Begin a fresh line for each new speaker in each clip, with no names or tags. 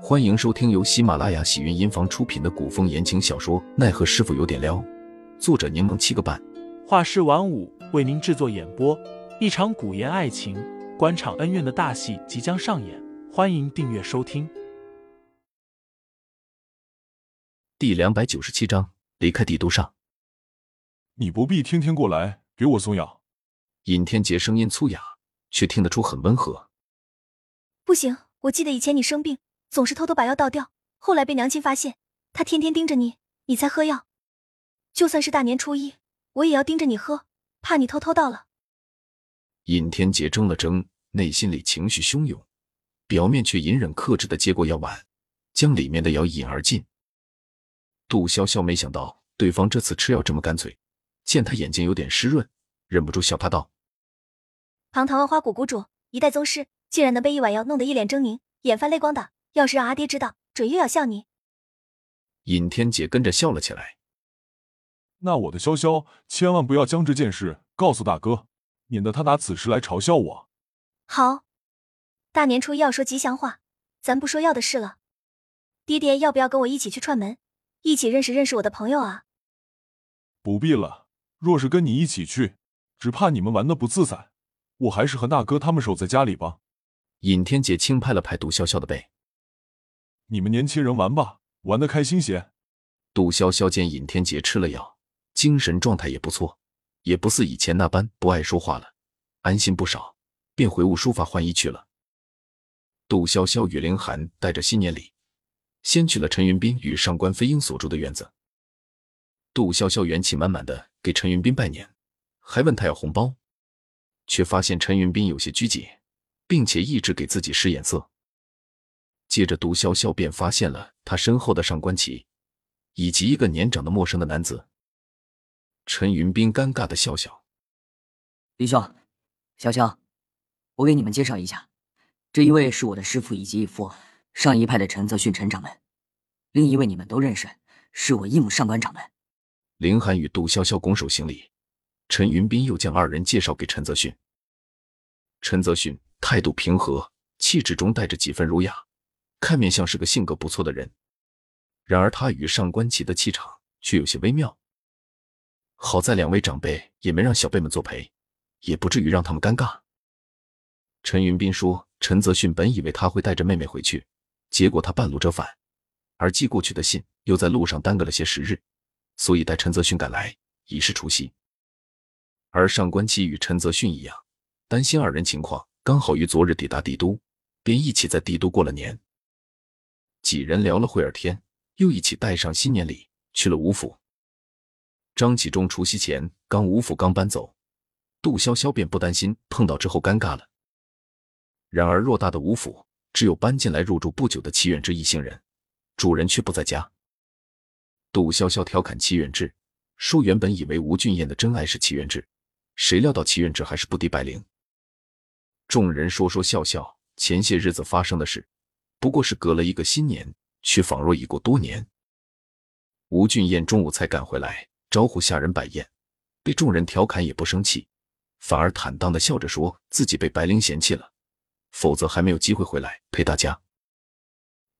欢迎收听由喜马拉雅喜云音房出品的古风言情小说《奈何师傅有点撩》，作者柠檬七个半，
画师晚舞为您制作演播。一场古言爱情、官场恩怨的大戏即将上演，欢迎订阅收听。
第两百九十七章离开帝都上，
你不必天天过来给我送药。
尹天杰声音粗哑，却听得出很温和。
不行，我记得以前你生病。总是偷偷把药倒掉，后来被娘亲发现，她天天盯着你，你才喝药。就算是大年初一，我也要盯着你喝，怕你偷偷倒了。
尹天杰怔了怔，内心里情绪汹涌，表面却隐忍克制的接过药碗，将里面的药一饮而尽。杜潇潇没想到对方这次吃药这么干脆，见他眼睛有点湿润，忍不住笑他道：“
堂堂万花谷谷主，一代宗师，竟然能被一碗药弄得一脸狰狞，眼泛泪光的。”要是让阿爹知道，准又要笑你。
尹天杰跟着笑了起来。
那我的潇潇，千万不要将这件事告诉大哥，免得他拿此事来嘲笑我。
好，大年初一要说吉祥话，咱不说要的事了。爹爹要不要跟我一起去串门，一起认识认识我的朋友啊？
不必了，若是跟你一起去，只怕你们玩的不自在。我还是和大哥他们守在家里吧。
尹天杰轻拍了拍杜潇潇的背。
你们年轻人玩吧，玩的开心些。
杜潇潇见尹天杰吃了药，精神状态也不错，也不似以前那般不爱说话了，安心不少，便回屋书法换衣去了。杜潇潇与凌寒带着新年礼，先去了陈云斌与上官飞鹰所住的院子。杜潇潇元气满满的给陈云斌拜年，还问他要红包，却发现陈云斌有些拘谨，并且一直给自己使眼色。接着，杜潇潇便发现了他身后的上官琪，以及一个年长的陌生的男子。陈云斌尴尬的笑笑：“
李兄，潇潇，我给你们介绍一下，这一位是我的师傅以及义父，上一派的陈泽训陈掌门；另一位你们都认识，是我义母上官掌门。”
林寒与杜潇潇拱手行礼，陈云斌又将二人介绍给陈泽训。陈泽训态度平和，气质中带着几分儒雅。看面像是个性格不错的人，然而他与上官奇的气场却有些微妙。好在两位长辈也没让小辈们作陪，也不至于让他们尴尬。陈云斌说：“陈泽训本以为他会带着妹妹回去，结果他半路折返，而寄过去的信又在路上耽搁了些时日，所以带陈泽训赶来已是除夕。而上官奇与陈泽训一样，担心二人情况，刚好于昨日抵达帝都，便一起在帝都过了年。”几人聊了会儿天，又一起带上新年礼去了吴府。张启忠除夕前刚吴府刚搬走，杜潇潇便不担心碰到之后尴尬了。然而偌大的吴府，只有搬进来入住不久的齐远志一行人，主人却不在家。杜潇潇调侃齐远志说：“原本以为吴俊彦的真爱是齐远志，谁料到齐远志还是不敌白灵。”众人说说笑笑，前些日子发生的事。不过是隔了一个新年，却仿若已过多年。吴俊彦中午才赶回来，招呼下人摆宴，被众人调侃也不生气，反而坦荡的笑着说自己被白灵嫌弃了，否则还没有机会回来陪大家。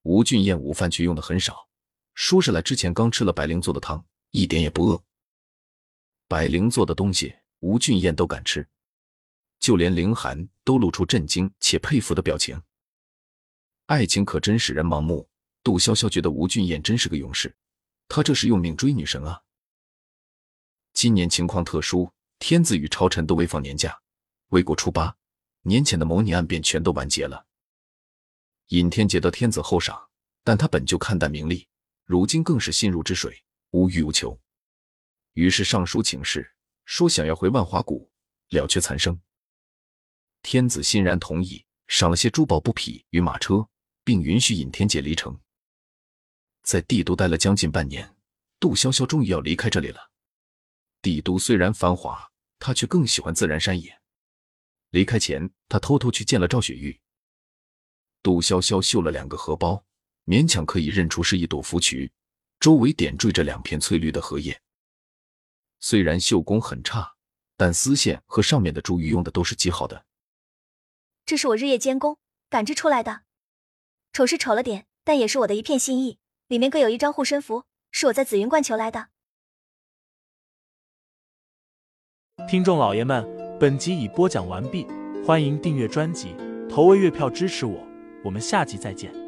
吴俊彦午饭却用的很少，说是来之前刚吃了白灵做的汤，一点也不饿。白灵做的东西，吴俊彦都敢吃，就连凌寒都露出震惊且佩服的表情。爱情可真使人盲目。杜潇潇觉得吴俊彦真是个勇士，他这是用命追女神啊！今年情况特殊，天子与朝臣都未放年假，未过初八，年前的谋逆案便全都完结了。尹天杰得天子厚赏，但他本就看淡名利，如今更是心如止水，无欲无求。于是上书请示，说想要回万华谷了却残生。天子欣然同意，赏了些珠宝布匹与马车。并允许尹天杰离城，在帝都待了将近半年，杜潇潇终于要离开这里了。帝都虽然繁华，他却更喜欢自然山野。离开前，他偷偷去见了赵雪玉。杜潇潇嗅了两个荷包，勉强可以认出是一朵芙蕖，周围点缀着两片翠绿的荷叶。虽然绣工很差，但丝线和上面的珠玉用的都是极好的。
这是我日夜监工赶制出来的。丑是丑了点，但也是我的一片心意。里面各有一张护身符，是我在紫云观求来的。
听众老爷们，本集已播讲完毕，欢迎订阅专辑，投喂月票支持我，我们下集再见。